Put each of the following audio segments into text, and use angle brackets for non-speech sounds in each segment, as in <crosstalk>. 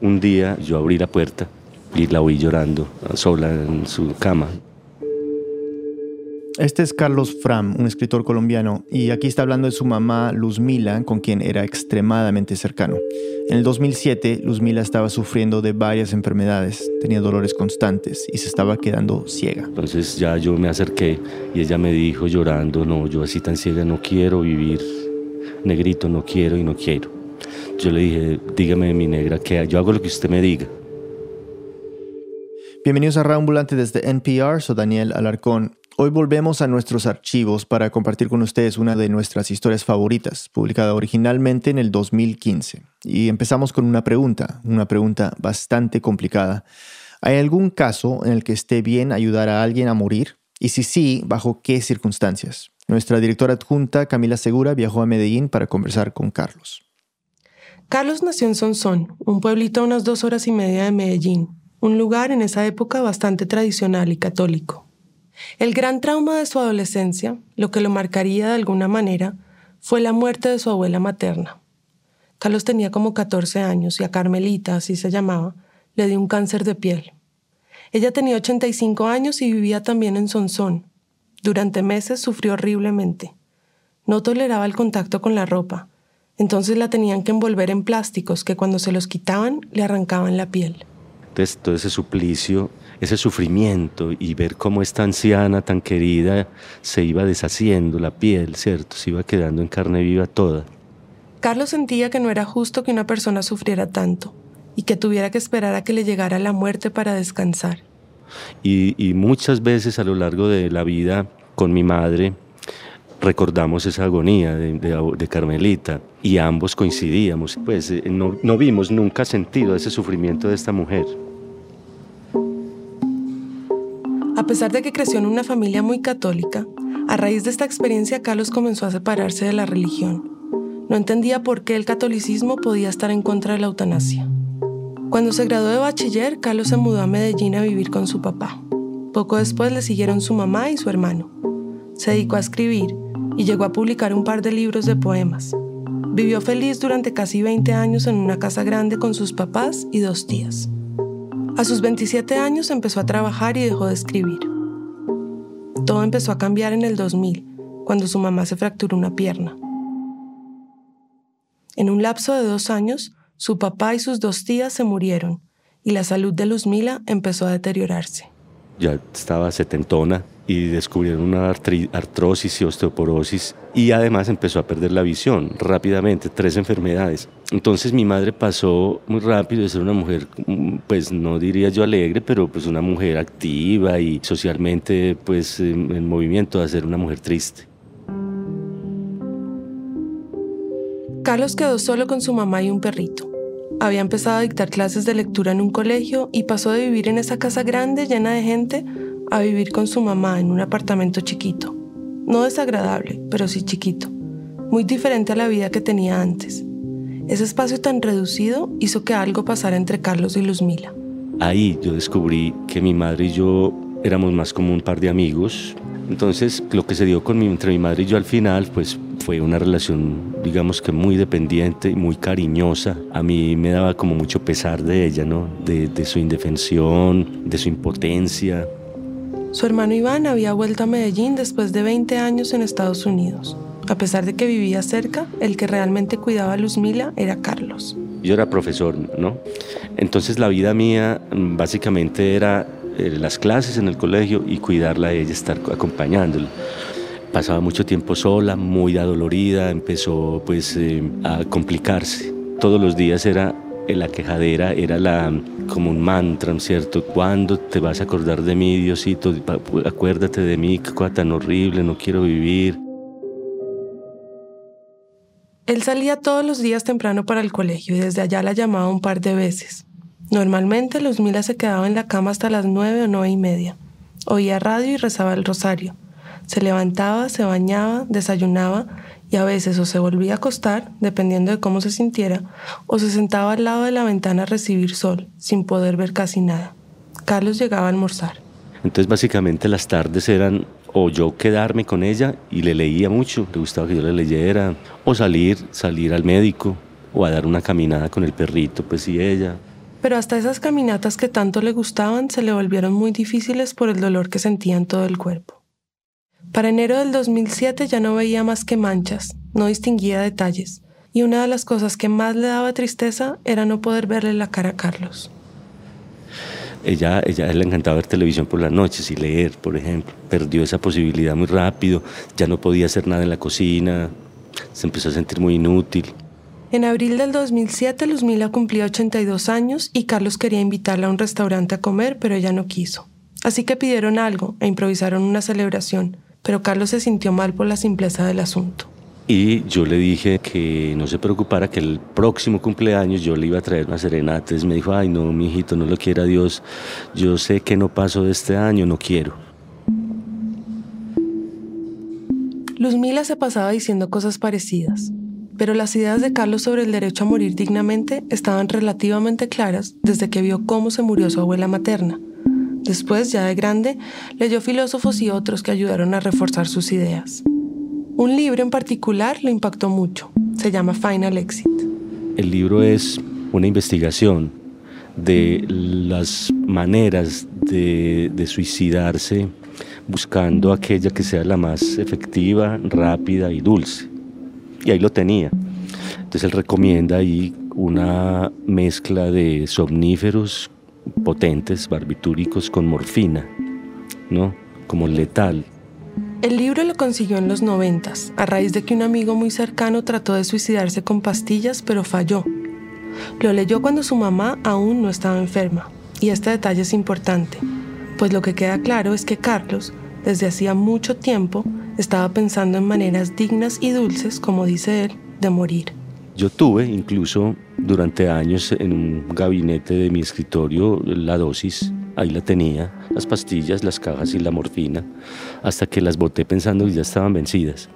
un día yo abrí la puerta y la oí llorando sola en su cama. Este es Carlos Fram, un escritor colombiano, y aquí está hablando de su mamá Luzmila, con quien era extremadamente cercano. En el 2007, Luzmila estaba sufriendo de varias enfermedades, tenía dolores constantes y se estaba quedando ciega. Entonces ya yo me acerqué y ella me dijo llorando, no, yo así tan ciega no quiero vivir, negrito, no quiero y no quiero. Yo le dije, dígame mi negra, que yo hago lo que usted me diga. Bienvenidos a Ambulante desde NPR, soy Daniel Alarcón. Hoy volvemos a nuestros archivos para compartir con ustedes una de nuestras historias favoritas, publicada originalmente en el 2015. Y empezamos con una pregunta, una pregunta bastante complicada. ¿Hay algún caso en el que esté bien ayudar a alguien a morir? Y si sí, ¿bajo qué circunstancias? Nuestra directora adjunta, Camila Segura, viajó a Medellín para conversar con Carlos. Carlos nació en Sonsón, un pueblito a unas dos horas y media de Medellín, un lugar en esa época bastante tradicional y católico. El gran trauma de su adolescencia, lo que lo marcaría de alguna manera, fue la muerte de su abuela materna. Carlos tenía como 14 años y a Carmelita, así se llamaba, le dio un cáncer de piel. Ella tenía 85 años y vivía también en Sonsón. Durante meses sufrió horriblemente. No toleraba el contacto con la ropa, entonces la tenían que envolver en plásticos que cuando se los quitaban le arrancaban la piel. Entonces todo ese suplicio ese sufrimiento y ver cómo esta anciana tan querida se iba deshaciendo la piel, ¿cierto? Se iba quedando en carne viva toda. Carlos sentía que no era justo que una persona sufriera tanto y que tuviera que esperar a que le llegara la muerte para descansar. Y, muchas veces a lo largo de la vida con mi madre recordamos esa agonía de, Carmelita y ambos coincidíamos. Pues eh, no, no vimos nunca sentido ese sufrimiento de esta mujer. A pesar de que creció en una familia muy católica, a raíz de esta experiencia Carlos comenzó a separarse de la religión. No entendía por qué el catolicismo podía estar en contra de la eutanasia. Cuando se graduó de bachiller, Carlos se mudó a Medellín a vivir con su papá. Poco después le siguieron su mamá y su hermano. Se dedicó a escribir y llegó a publicar un par de libros de poemas. Vivió feliz durante casi 20 años en una casa grande con sus papás y dos tías. A sus 27 años empezó a trabajar y dejó de escribir. Todo empezó a cambiar en el 2000, cuando su mamá se fracturó una pierna. En un lapso de dos años, su papá y sus dos tías se murieron y la salud de Luzmila empezó a deteriorarse. Ya estaba setentona y descubrieron una artrosis y osteoporosis y además empezó a perder la visión rápidamente, tres enfermedades. Entonces mi madre pasó muy rápido de ser una mujer, pues no diría yo alegre, pero pues una mujer activa y socialmente pues en, movimiento a ser una mujer triste. Carlos quedó solo con su mamá y un perrito. Había empezado a dictar clases de lectura en un colegio y pasó de vivir en esa casa grande llena de gente a vivir con su mamá en un apartamento chiquito. No desagradable, pero sí chiquito. Muy diferente a la vida que tenía antes. Ese espacio tan reducido hizo que algo pasara entre Carlos y Luzmila. Ahí yo descubrí que mi madre y yo éramos más como un par de amigos. Entonces, lo que se dio con mi, entre mi madre y yo al final, pues fue una relación, digamos que muy dependiente y muy cariñosa. A mí me daba como mucho pesar de ella, ¿no? De, de su indefensión, de su impotencia, su hermano Iván había vuelto a Medellín después de 20 años en Estados Unidos. A pesar de que vivía cerca, el que realmente cuidaba a Luzmila era Carlos. Yo era profesor, ¿no? Entonces la vida mía mm, básicamente era eh, las clases en el colegio y cuidarla a ella, estar acompañándola. Pasaba mucho tiempo sola, muy adolorida, empezó pues eh, a complicarse. Todos los días era la quejadera era la, como un mantra, ¿cierto? ¿Cuándo te vas a acordar de mí, Diosito? Acuérdate de mí, qué cosa tan horrible, no quiero vivir. Él salía todos los días temprano para el colegio y desde allá la llamaba un par de veces. Normalmente Luzmila se quedaba en la cama hasta las nueve o nueve y media. Oía radio y rezaba el rosario. Se levantaba, se bañaba, desayunaba y a veces o se volvía a acostar, dependiendo de cómo se sintiera, o se sentaba al lado de la ventana a recibir sol, sin poder ver casi nada. Carlos llegaba a almorzar. Entonces básicamente las tardes eran o yo quedarme con ella y le leía mucho, le gustaba que yo le leyera, o salir, salir al médico, o a dar una caminada con el perrito, pues y ella. Pero hasta esas caminatas que tanto le gustaban se le volvieron muy difíciles por el dolor que sentía en todo el cuerpo. Para enero del 2007 ya no veía más que manchas, no distinguía detalles, y una de las cosas que más le daba tristeza era no poder verle la cara a Carlos. Ella, ella le encantaba ver televisión por las noches y leer, por ejemplo. Perdió esa posibilidad muy rápido, ya no podía hacer nada en la cocina, se empezó a sentir muy inútil. En abril del 2007, Luzmila cumplía 82 años y Carlos quería invitarla a un restaurante a comer, pero ella no quiso. Así que pidieron algo e improvisaron una celebración, pero Carlos se sintió mal por la simpleza del asunto. Y yo le dije que no se preocupara, que el próximo cumpleaños yo le iba a traer una serenata. Entonces me dijo, ay no, mi hijito, no lo quiera Dios. Yo sé que no paso de este año, no quiero. Luzmila se pasaba diciendo cosas parecidas, pero las ideas de Carlos sobre el derecho a morir dignamente estaban relativamente claras desde que vio cómo se murió su abuela materna. Después, ya de grande, leyó filósofos y otros que ayudaron a reforzar sus ideas. Un libro en particular lo impactó mucho. Se llama Final Exit. El libro es una investigación de las maneras de, suicidarse buscando aquella que sea la más efectiva, rápida y dulce. Y ahí lo tenía. Entonces él recomienda ahí una mezcla de somníferos potentes, barbitúricos con morfina, ¿no? Como letal. El libro lo consiguió en los noventas, a raíz de que un amigo muy cercano trató de suicidarse con pastillas, pero falló. Lo leyó cuando su mamá aún no estaba enferma, y este detalle es importante, pues lo que queda claro es que Carlos, desde hacía mucho tiempo, estaba pensando en maneras dignas y dulces, como dice él, de morir. Yo tuve incluso durante años en un gabinete de mi escritorio la dosis ahí la tenía, las pastillas, las cajas y la morfina, hasta que las boté pensando que ya estaban vencidas.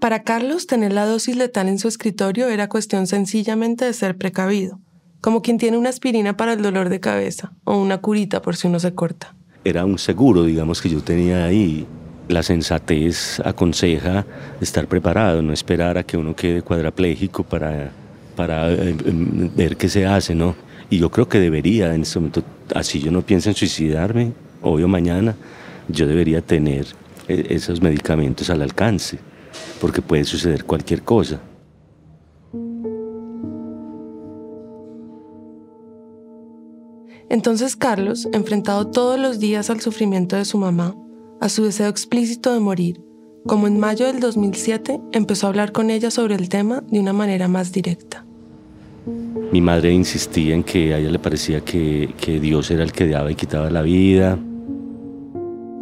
Para Carlos, tener la dosis letal en su escritorio era cuestión sencillamente de ser precavido, como quien tiene una aspirina para el dolor de cabeza o una curita por si uno se corta. Era un seguro, digamos, que yo tenía ahí. La sensatez aconseja estar preparado, no esperar a que uno quede cuadraplégico para, para eh, em, ver qué se hace, ¿no? Y yo creo que debería, en este momento, así yo no pienso en suicidarme, hoy mañana, yo debería tener eh, esos medicamentos al alcance, porque puede suceder cualquier cosa. Entonces Carlos, enfrentado todos los días al sufrimiento de su mamá, a su deseo explícito de morir, como en mayo del 2007 empezó a hablar con ella sobre el tema de una manera más directa. Mi madre insistía en que a ella le parecía que, Dios era el que daba y quitaba la vida.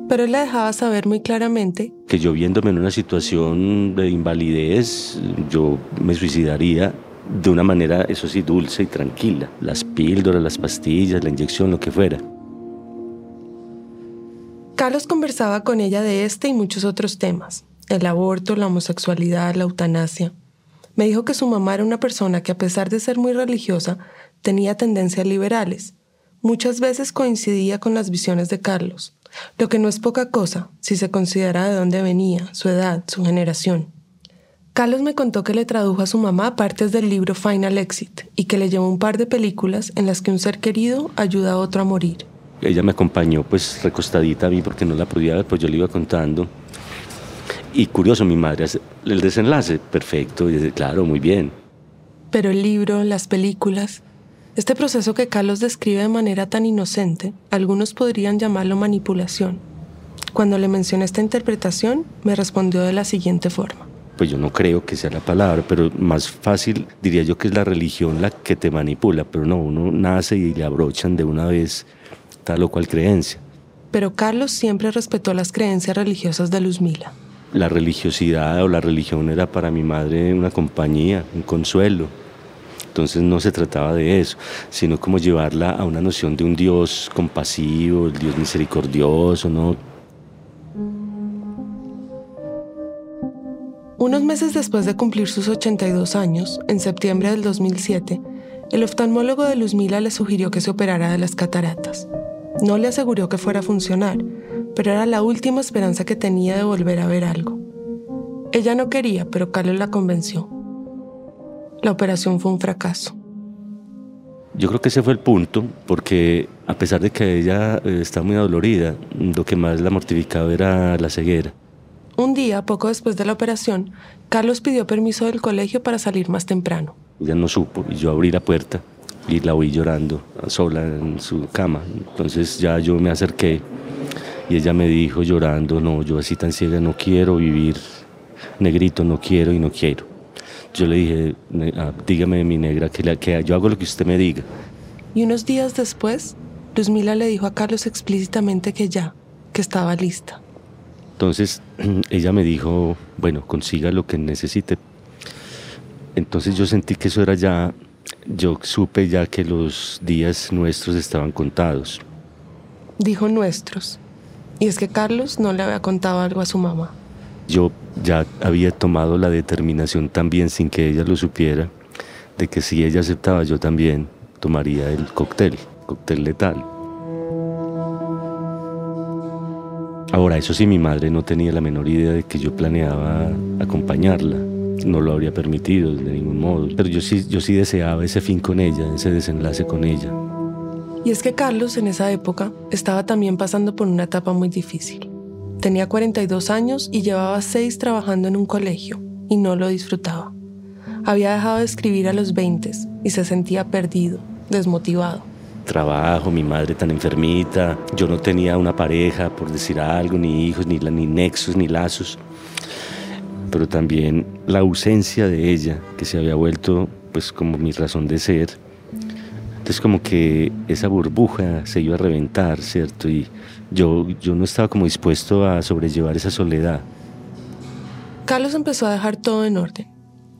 Pero él le dejaba saber muy claramente que yo viéndome en una situación de invalidez, yo me suicidaría de una manera, eso sí, dulce y tranquila. Las píldoras, las pastillas, la inyección, lo que fuera. Carlos conversaba con ella de este y muchos otros temas. El aborto, la homosexualidad, la eutanasia. Me dijo que su mamá era una persona que a pesar de ser muy religiosa, tenía tendencias liberales. Muchas veces coincidía con las visiones de Carlos, lo que no es poca cosa si se considera de dónde venía, su edad, su generación. Carlos me contó que le tradujo a su mamá partes del libro Final Exit y que le llevó un par de películas en las que un ser querido ayuda a otro a morir. Ella me acompañó pues recostadita a mí porque no la podía ver, pues yo le iba contando y curioso, mi madre el desenlace, perfecto, y dice, claro, muy bien. Pero el libro, las películas, este proceso que Carlos describe de manera tan inocente, algunos podrían llamarlo manipulación. Cuando le mencioné esta interpretación, me respondió de la siguiente forma. Pues yo no creo que sea la palabra, pero más fácil diría yo que es la religión la que te manipula, pero no, uno nace y le abrochan de una vez tal o cual creencia. Pero Carlos siempre respetó las creencias religiosas de Luzmila la religiosidad o la religión era para mi madre una compañía, un consuelo. Entonces no se trataba de eso, sino como llevarla a una noción de un Dios compasivo, el Dios misericordioso, ¿no? Unos meses después de cumplir sus 82 años, en septiembre del 2007, el oftalmólogo de Luzmila le sugirió que se operara de las cataratas. No le aseguró que fuera a funcionar, pero era la última esperanza que tenía de volver a ver algo. Ella no quería, pero Carlos la convenció. la operación fue un fracaso. Yo creo que ese fue el punto, porque a pesar de que ella eh, está muy adolorida, lo que más la mortificaba era la ceguera. Un día, poco después de la operación, Carlos pidió permiso del colegio para salir más temprano. Ella no supo y yo abrí la puerta y la oí llorando sola en su cama. Entonces ya yo me acerqué y ella me dijo llorando, no, yo así tan ciega no quiero vivir, negrito, no quiero y no quiero. Yo le dije, ah, dígame mi negra, que, que yo hago lo que usted me diga. Y unos días después, Luzmila le dijo a Carlos explícitamente que ya, que estaba lista. Entonces <clears throat> ella me dijo, bueno, consiga lo que necesite. Entonces yo sentí que eso era ya, yo supe ya que los días nuestros estaban contados. Dijo nuestros. Y es que Carlos no le había contado algo a su mamá. Yo ya había tomado la determinación también sin que ella lo supiera de que si ella aceptaba yo también tomaría el cóctel, cóctel letal. Ahora, eso sí, mi madre no tenía la menor idea de que yo planeaba acompañarla. No lo habría permitido de ningún modo. Pero yo sí, yo sí deseaba ese fin con ella, ese desenlace con ella. Y es que Carlos en esa época estaba también pasando por una etapa muy difícil. Tenía 42 años y llevaba 6 trabajando en un colegio y no lo disfrutaba. Había dejado de escribir a los 20 y se sentía perdido, desmotivado. Trabajo, mi madre tan enfermita, yo no tenía una pareja, por decir algo, ni hijos, ni, ni nexos, ni lazos. Pero también la ausencia de ella, que se había vuelto pues como mi razón de ser, es como que esa burbuja se iba a reventar, ¿cierto? Y yo, yo no estaba como dispuesto a sobrellevar esa soledad. Carlos empezó a dejar todo en orden.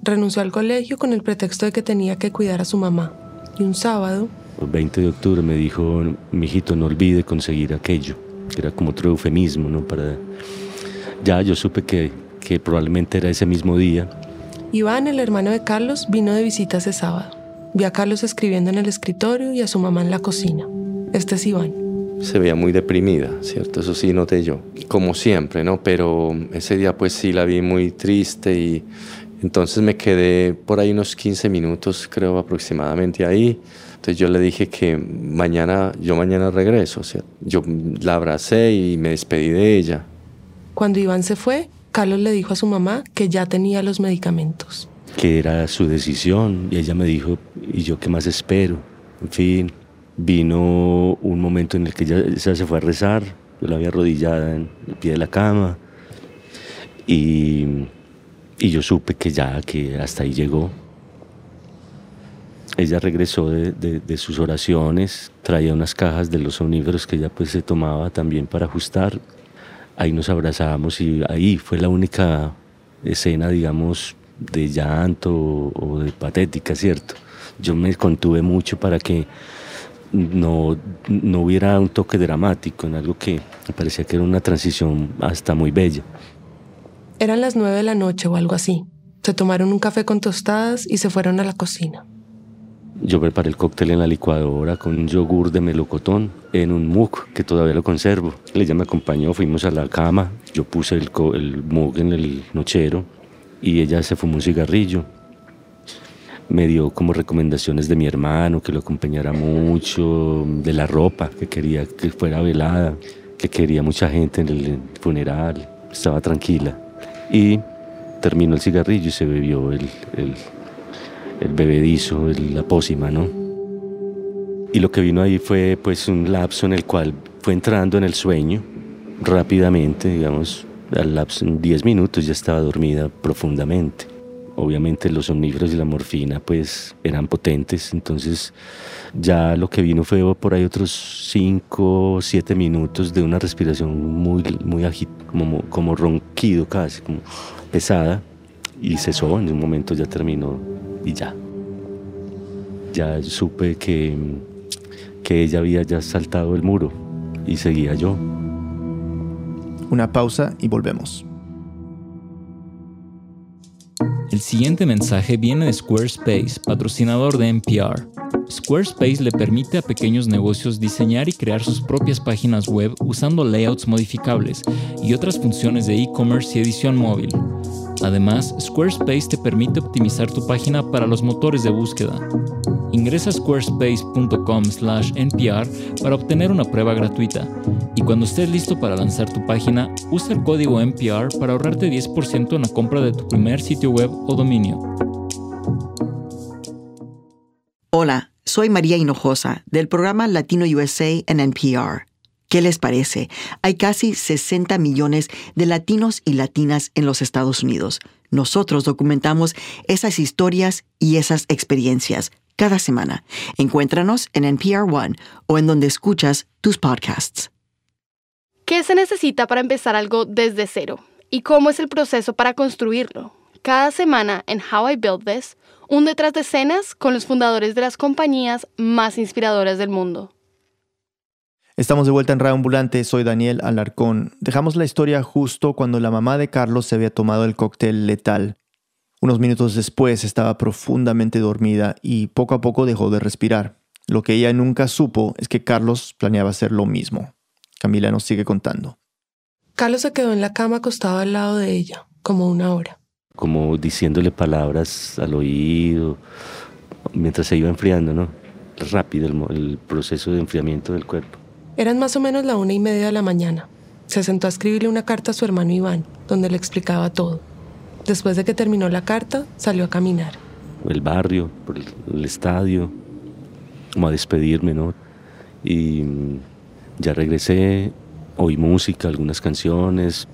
Renunció al colegio con el pretexto de que tenía que cuidar a su mamá. Y un sábado... El 20 de octubre me dijo, mijito, no olvide conseguir aquello. Que era como otro eufemismo, ¿no? Para... Ya yo supe que, que probablemente era ese mismo día. Iván, el hermano de Carlos, vino de visita ese sábado. Vi a Carlos escribiendo en el escritorio y a su mamá en la cocina. Este es Iván. Se veía muy deprimida, ¿cierto? Eso sí noté yo. Como siempre, ¿no? Pero ese día pues sí la vi muy triste y entonces me quedé por ahí unos 15 minutos, creo aproximadamente ahí. Entonces yo le dije que mañana, yo mañana regreso. O sea, yo la abracé y me despedí de ella. Cuando Iván se fue, Carlos le dijo a su mamá que ya tenía los medicamentos que era su decisión y ella me dijo, ¿y yo qué más espero? En fin, vino un momento en el que ella, se fue a rezar, yo la había arrodillada en el pie de la cama y, y yo supe que ya, que hasta ahí llegó. Ella regresó de, de, sus oraciones, traía unas cajas de los soníferos que ella pues se tomaba también para ajustar. Ahí nos abrazamos y ahí fue la única escena, digamos, de llanto o de patética, ¿cierto? Yo me contuve mucho para que no, no hubiera un toque dramático en algo que me parecía que era una transición hasta muy bella. Eran las nueve de la noche o algo así. Se tomaron un café con tostadas y se fueron a la cocina. Yo preparé el cóctel en la licuadora con yogur de melocotón en un mug que todavía lo conservo. Ella me acompañó, fuimos a la cama, yo puse el, el mug en el nochero y ella se fumó un cigarrillo. Me dio como recomendaciones de mi hermano, que lo acompañara mucho, de la ropa, que quería que fuera velada, que quería mucha gente en el funeral, estaba tranquila. Y terminó el cigarrillo y se bebió el, el bebedizo, la pócima, ¿no? Y lo que vino ahí fue pues un lapso en el cual fue entrando en el sueño rápidamente, digamos, al lapso en 10 minutos ya estaba dormida profundamente. Obviamente los omníferos y la morfina pues eran potentes, entonces ya lo que vino fue por ahí otros 5 o 7 minutos de una respiración muy, muy como, como ronquido casi, como pesada, y cesó, en un momento ya terminó y ya. Ya supe que, que ella había ya saltado el muro y seguía yo. Una pausa y volvemos. El siguiente mensaje viene de Squarespace, patrocinador de NPR. Squarespace le permite a pequeños negocios diseñar y crear sus propias páginas web usando layouts modificables y otras funciones de e-commerce y edición móvil. Además, Squarespace te permite optimizar tu página para los motores de búsqueda. Ingresa a squarespace.com/npr para obtener una prueba gratuita. Y cuando estés listo para lanzar tu página, usa el código NPR para ahorrarte 10% en la compra de tu primer sitio web o dominio. Hola, soy María Hinojosa del programa Latino USA en NPR. ¿Qué les parece? Hay casi 60 millones de latinos y latinas en los Estados Unidos. Nosotros documentamos esas historias y esas experiencias cada semana. Encuéntranos en NPR One o en donde escuchas tus podcasts. ¿Qué se necesita para empezar algo desde cero? ¿Y cómo es el proceso para construirlo? Cada semana en How I Build This, un detrás de escenas con los fundadores de las compañías más inspiradoras del mundo. Estamos de vuelta en Radio Ambulante, soy Daniel Alarcón. Dejamos la historia justo cuando la mamá de Carlos se había tomado el cóctel letal. Unos minutos después estaba profundamente dormida y poco a poco dejó de respirar. Lo que ella nunca supo es que Carlos planeaba hacer lo mismo. Camila nos sigue contando. Carlos se quedó en la cama acostado al lado de ella, como una hora. Como diciéndole palabras al oído, mientras se iba enfriando, ¿no? Rápido el, el proceso de enfriamiento del cuerpo. Eran más o menos la una y media de la mañana. Se sentó a escribirle una carta a su hermano Iván, donde le explicaba todo. Después de que terminó la carta, salió a caminar. El barrio, por el, el estadio, como a despedirme, ¿no? Y mm, ya regresé, oí música, algunas canciones.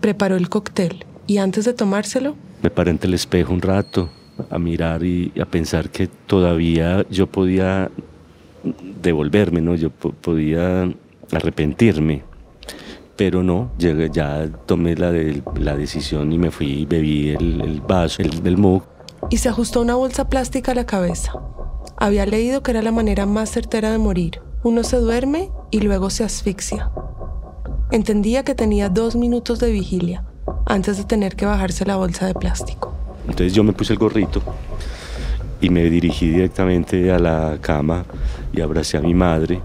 Preparó el cóctel y antes de tomárselo, Me paré ante el espejo un rato a mirar y a pensar que todavía yo podía devolverme, ¿no? Yo po- podía arrepentirme, pero no, llegué, ya tomé la, de- la decisión y me fui y bebí el, el vaso el, del mug. y se ajustó una bolsa plástica a la cabeza. Había leído que era la manera más certera de morir. Uno se duerme y luego se asfixia. Entendía que tenía dos minutos de vigilia antes de tener que bajarse la bolsa de plástico. Entonces yo me puse el gorrito y me dirigí directamente a la cama y abracé a mi madre,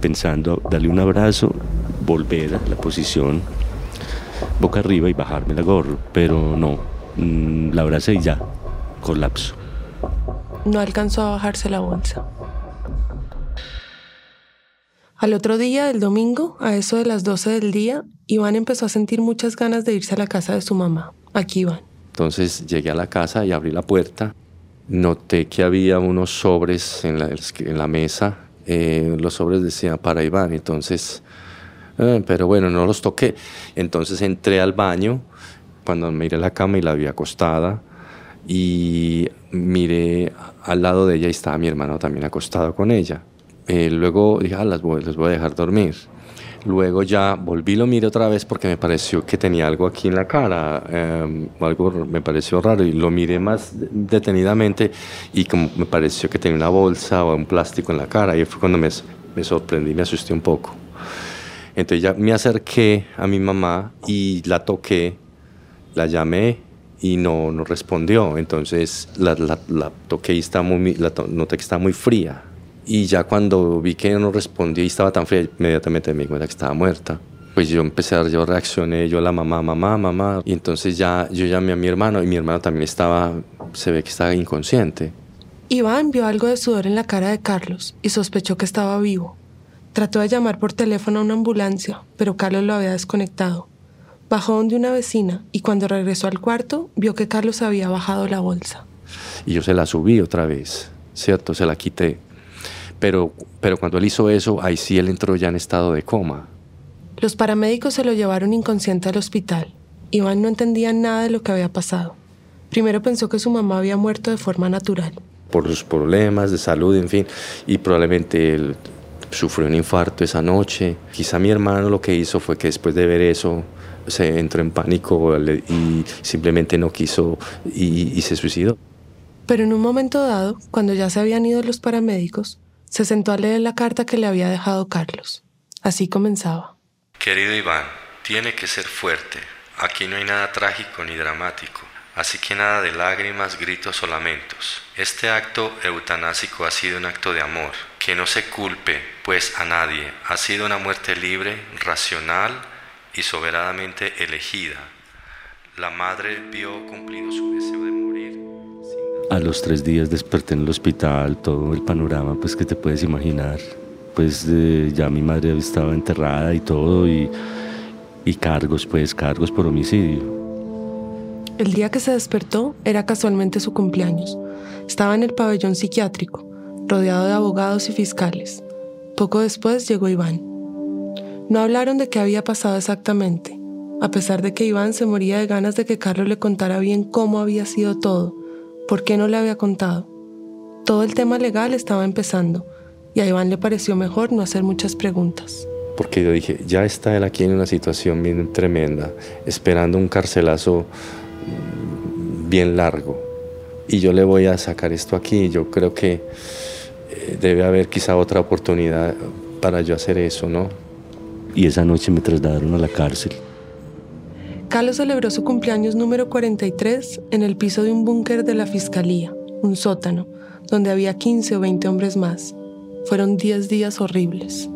pensando darle un abrazo, volver a la posición boca arriba y bajarme la gorro, pero no, mm, la abracé y ya, colapso. No alcanzó a bajarse la bolsa. Al otro día, el domingo, a eso de las 12 del día, Iván empezó a sentir muchas ganas de irse a la casa de su mamá. Aquí Iván. Entonces llegué a la casa y abrí la puerta. Noté que había unos sobres en la, mesa. Eh, los sobres decían para Iván. Entonces, eh, pero bueno, no los toqué. Entonces entré al baño cuando miré la cama y la vi acostada. Y miré al lado de ella y estaba mi hermano también acostado con ella. Eh, luego dije, ah, las voy, voy a dejar dormir. Luego ya volví, lo miré otra vez porque me pareció que tenía algo aquí en la cara, eh, algo me pareció raro y lo miré más detenidamente y como me pareció que tenía una bolsa o un plástico en la cara y fue cuando me, me sorprendí, me asusté un poco. Entonces ya me acerqué a mi mamá y la toqué, la llamé y no, no respondió. Entonces la, la, la toqué y está muy, la noté que estaba muy fría. Y ya cuando vi que no respondía y estaba tan fría, inmediatamente me di cuenta que estaba muerta. Pues yo empecé a, yo reaccioné, yo la mamá, mamá, mamá. Y entonces ya yo llamé a mi hermano y mi hermano también estaba, se ve que estaba inconsciente. Iván vio algo de sudor en la cara de Carlos y sospechó que estaba vivo. Trató de llamar por teléfono a una ambulancia, pero Carlos lo había desconectado. Bajó donde una vecina y cuando regresó al cuarto vio que Carlos había bajado la bolsa. Y yo se la subí otra vez, ¿cierto? Se la quité. Pero, pero cuando él hizo eso, ahí sí él entró ya en estado de coma. Los paramédicos se lo llevaron inconsciente al hospital. Iván no entendía nada de lo que había pasado. Primero pensó que su mamá había muerto de forma natural. por sus problemas de salud, en fin, y probablemente él sufrió un infarto esa noche. Quizá mi hermano lo que hizo fue que después de ver eso se entró en pánico y simplemente no quiso y, y se suicidó. Pero en un momento dado, cuando ya se habían ido los paramédicos, se sentó a leer la carta que le había dejado Carlos. Así comenzaba. Querido Iván, tiene que ser fuerte. Aquí no hay nada trágico ni dramático. Así que nada de lágrimas, gritos o lamentos. Este acto eutanásico ha sido un acto de amor, que no se culpe, pues a nadie. Ha sido una muerte libre, racional y soberanamente elegida. La madre vio cumplido su deseo de morir. A los tres días desperté en el hospital, todo el panorama pues que te puedes imaginar. Pues eh, ya mi madre estaba enterrada y todo y, y cargos, pues cargos por homicidio. El día que se despertó era casualmente su cumpleaños. Estaba en el pabellón psiquiátrico, rodeado de abogados y fiscales. Poco después llegó Iván. No hablaron de qué había pasado exactamente, a pesar de que Iván se moría de ganas de que Carlos le contara bien cómo había sido todo, por qué no le había contado. Todo el tema legal estaba empezando y a Iván le pareció mejor no hacer muchas preguntas. Porque yo dije, ya está él aquí en una situación bien tremenda, esperando un carcelazo bien largo y yo le voy a sacar esto aquí. Yo creo que eh, debe haber quizá otra oportunidad para yo hacer eso, ¿no? Y esa noche me trasladaron a la cárcel. Carlos celebró su cumpleaños número 43 en el piso de un búnker de la fiscalía, un sótano, donde había 15 o 20 hombres más. Fueron 10 días horribles.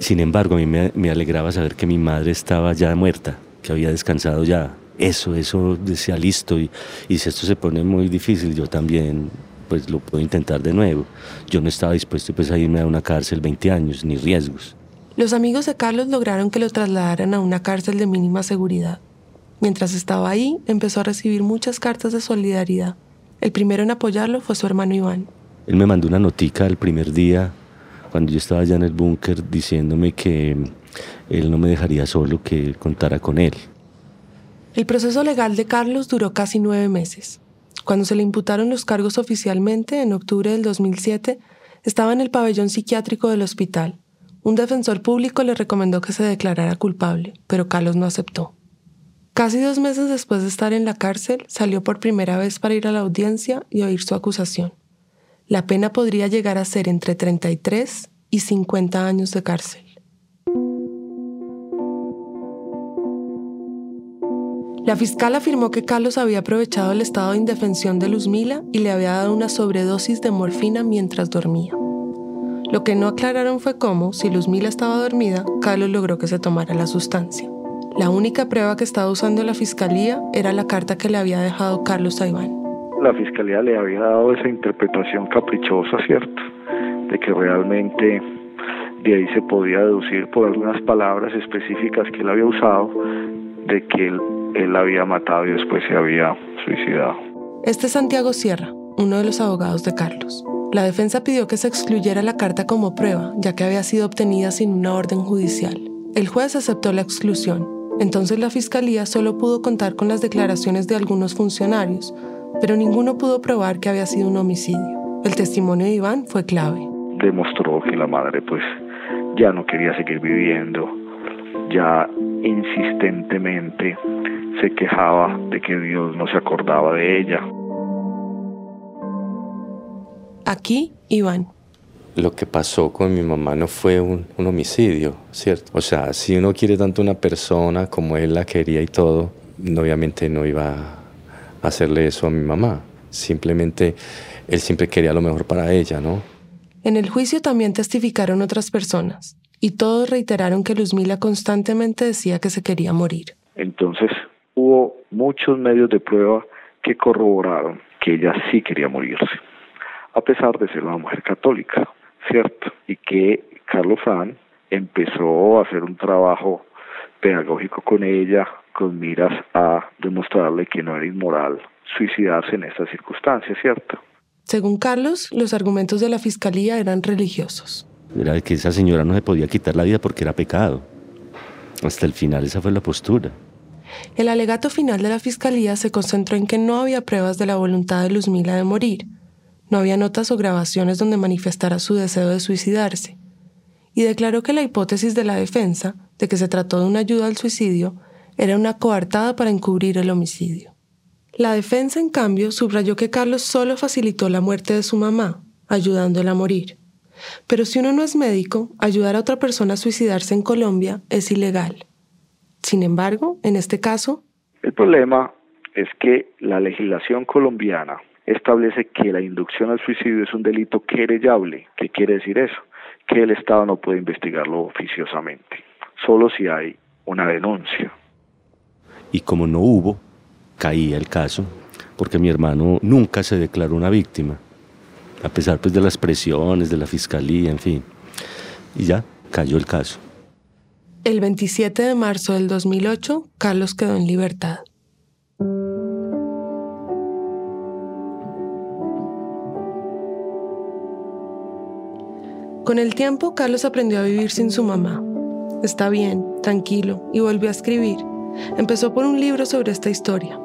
Sin embargo, a mí me, alegraba saber que mi madre estaba ya muerta, que había descansado ya, eso, eso decía listo y, y si esto se pone muy difícil yo también pues lo puedo intentar de nuevo. Yo no estaba dispuesto pues a irme a una cárcel 20 años, ni riesgos. Los amigos de Carlos lograron que lo trasladaran a una cárcel de mínima seguridad. Mientras estaba ahí, empezó a recibir muchas cartas de solidaridad. El primero en apoyarlo fue su hermano Iván. Él me mandó una notica el primer día, cuando yo estaba allá en el búnker, diciéndome que él no me dejaría solo, que contara con él. El proceso legal de Carlos duró casi nueve meses. Cuando se le imputaron los cargos oficialmente, en octubre del 2007, estaba en el pabellón psiquiátrico del hospital. Un defensor público le recomendó que se declarara culpable, pero Carlos no aceptó. Casi dos meses después de estar en la cárcel, salió por primera vez para ir a la audiencia y oír su acusación. La pena podría llegar a ser entre 33 y 50 años de cárcel. La fiscal afirmó que Carlos había aprovechado el estado de indefensión de Luzmila y le había dado una sobredosis de morfina mientras dormía. Lo que no aclararon fue cómo, si Luzmila estaba dormida, Carlos logró que se tomara la sustancia. La única prueba que estaba usando la fiscalía era la carta que le había dejado Carlos a Iván. La fiscalía le había dado esa interpretación caprichosa, ¿cierto? De que realmente de ahí se podía deducir por algunas palabras específicas que él había usado de que él él había matado y después se había suicidado. Este es Santiago Sierra, uno de los abogados de Carlos. La defensa pidió que se excluyera la carta como prueba, ya que había sido obtenida sin una orden judicial. El juez aceptó la exclusión. Entonces la fiscalía solo pudo contar con las declaraciones de algunos funcionarios, pero ninguno pudo probar que había sido un homicidio. El testimonio de Iván fue clave. Demostró que la madre pues ya no quería seguir viviendo, ya insistentemente se quejaba de que Dios no se acordaba de ella. Aquí, Iván. Lo que pasó con mi mamá no fue un, homicidio, ¿cierto? O sea, si uno quiere tanto una persona como él la quería y todo, obviamente no iba a hacerle eso a mi mamá. Simplemente, él siempre quería lo mejor para ella, ¿no? En el juicio también testificaron otras personas y todos reiteraron que Luzmila constantemente decía que se quería morir. Entonces, hubo muchos medios de prueba que corroboraron que ella sí quería morirse, a pesar de ser una mujer católica, ¿cierto? Y que Carlos San empezó a hacer un trabajo pedagógico con ella con miras a demostrarle que no era inmoral suicidarse en estas circunstancias, ¿cierto? Según Carlos, los argumentos de la fiscalía eran religiosos. Era que esa señora no se podía quitar la vida porque era pecado. Hasta el final esa fue la postura. El alegato final de la fiscalía se concentró en que no había pruebas de la voluntad de Luzmila de morir. No había notas o grabaciones donde manifestara su deseo de suicidarse. Y declaró que la hipótesis de la defensa, de que se trató de una ayuda al suicidio, era una coartada para encubrir el homicidio. La defensa, en cambio, subrayó que Carlos solo facilitó la muerte de su mamá, ayudándola a morir. Pero si uno no es médico, ayudar a otra persona a suicidarse en Colombia es ilegal. Sin embargo, en este caso... El problema es que la legislación colombiana establece que la inducción al suicidio es un delito querellable. ¿Qué quiere decir eso? Que el Estado no puede investigarlo oficiosamente, solo si hay una denuncia. Y como no hubo, caía el caso, porque mi hermano nunca se declaró una víctima, a pesar pues, de las presiones de la fiscalía, en fin. Y ya, cayó el caso. El 27 de marzo del 2008, Carlos quedó en libertad. Con el tiempo, Carlos aprendió a vivir sin su mamá. Está bien, tranquilo, y volvió a escribir. Empezó por un libro sobre esta historia.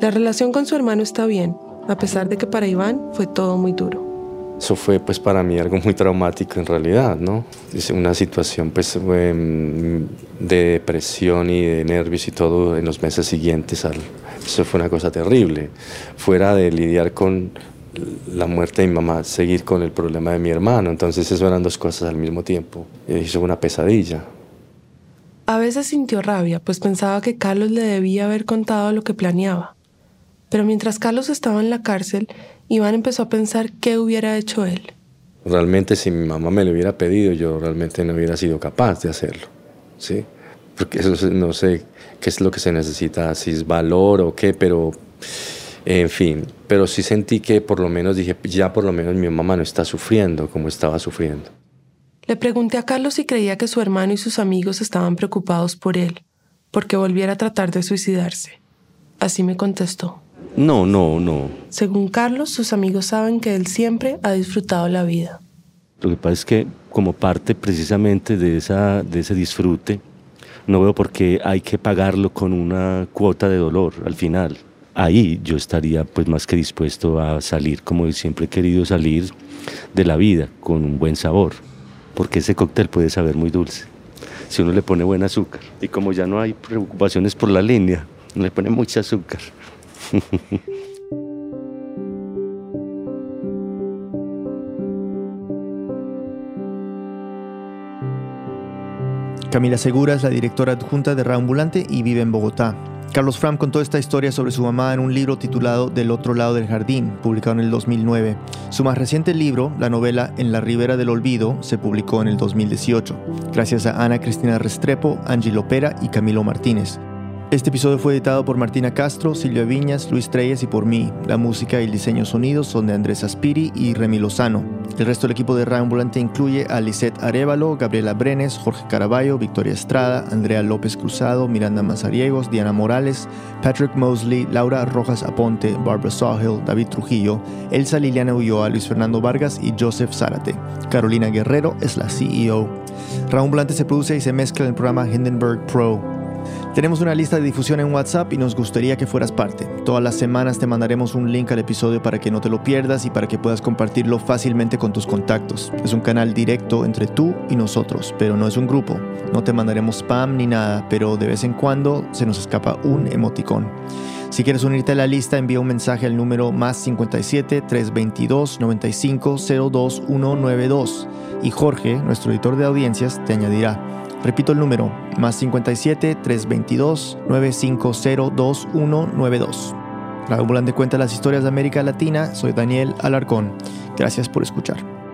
La relación con su hermano está bien, a pesar de que para Iván fue todo muy duro. Eso fue pues para mí algo muy traumático en realidad, ¿no? Es una situación pues em, de depresión y de nervios y todo en los meses siguientes. Eso fue una cosa terrible. Fuera de lidiar con la muerte de mi mamá, seguir con el problema de mi hermano. Entonces eso eran dos cosas al mismo tiempo. Hizo una pesadilla. A veces sintió rabia, pues pensaba que Carlos le debía haber contado lo que planeaba. Pero mientras Carlos estaba en la cárcel, Iván empezó a pensar qué hubiera hecho él. Realmente si mi mamá me lo hubiera pedido, yo realmente no hubiera sido capaz de hacerlo, ¿sí? Porque eso no sé qué es lo que se necesita, si es valor o qué, pero en fin, pero sí sentí que por lo menos dije, ya por lo menos mi mamá no está sufriendo como estaba sufriendo. Le pregunté a Carlos si creía que su hermano y sus amigos estaban preocupados por él, porque volviera a tratar de suicidarse. Así me contestó. No, no, no. Según Carlos, sus amigos saben que él siempre ha disfrutado la vida. Lo que pasa es que como parte precisamente de, esa, de ese disfrute, no veo por qué hay que pagarlo con una cuota de dolor al final. Ahí yo estaría pues más que dispuesto a salir como siempre he querido salir de la vida, con un buen sabor, porque ese cóctel puede saber muy dulce si uno le pone buen azúcar. Y como ya no hay preocupaciones por la línea, le pone mucho azúcar. <laughs> Camila Segura es la directora adjunta de Raambulante y vive en Bogotá. Carlos Fram contó esta historia sobre su mamá en un libro titulado Del otro lado del jardín, publicado en el 2009. Su más reciente libro, la novela En la ribera del olvido, se publicó en el 2018, gracias a Ana Cristina Restrepo, Angie Lopera y Camilo Martínez. Este episodio fue editado por Martina Castro, Silvia Viñas, Luis Treyes y por mí. La música y el diseño sonidos son de Andrés Aspiri y Remy Lozano. El resto del equipo de Ambulante incluye a Lisette Arevalo, Gabriela Brenes, Jorge Caraballo, Victoria Estrada, Andrea López Cruzado, Miranda Mazariegos, Diana Morales, Patrick Mosley, Laura Rojas Aponte, Barbara Sawhill, David Trujillo, Elsa Liliana Ulloa, Luis Fernando Vargas y Joseph Zárate. Carolina Guerrero es la CEO. Ambulante se produce y se mezcla en el programa Hindenburg Pro. Tenemos una lista de difusión en WhatsApp y nos gustaría que fueras parte. Todas las semanas te mandaremos un link al episodio para que no te lo pierdas y para que puedas compartirlo fácilmente con tus contactos. Es un canal directo entre tú y nosotros, pero no es un grupo. No te mandaremos spam ni nada, pero de vez en cuando se nos escapa un emoticón. Si quieres unirte a la lista, envía un mensaje al número más 57 322 95 02 192 y Jorge, nuestro editor de audiencias, te añadirá. Repito el número, más 57 322 950 2192. La ambulante cuenta las historias de América Latina, soy Daniel Alarcón. Gracias por escuchar.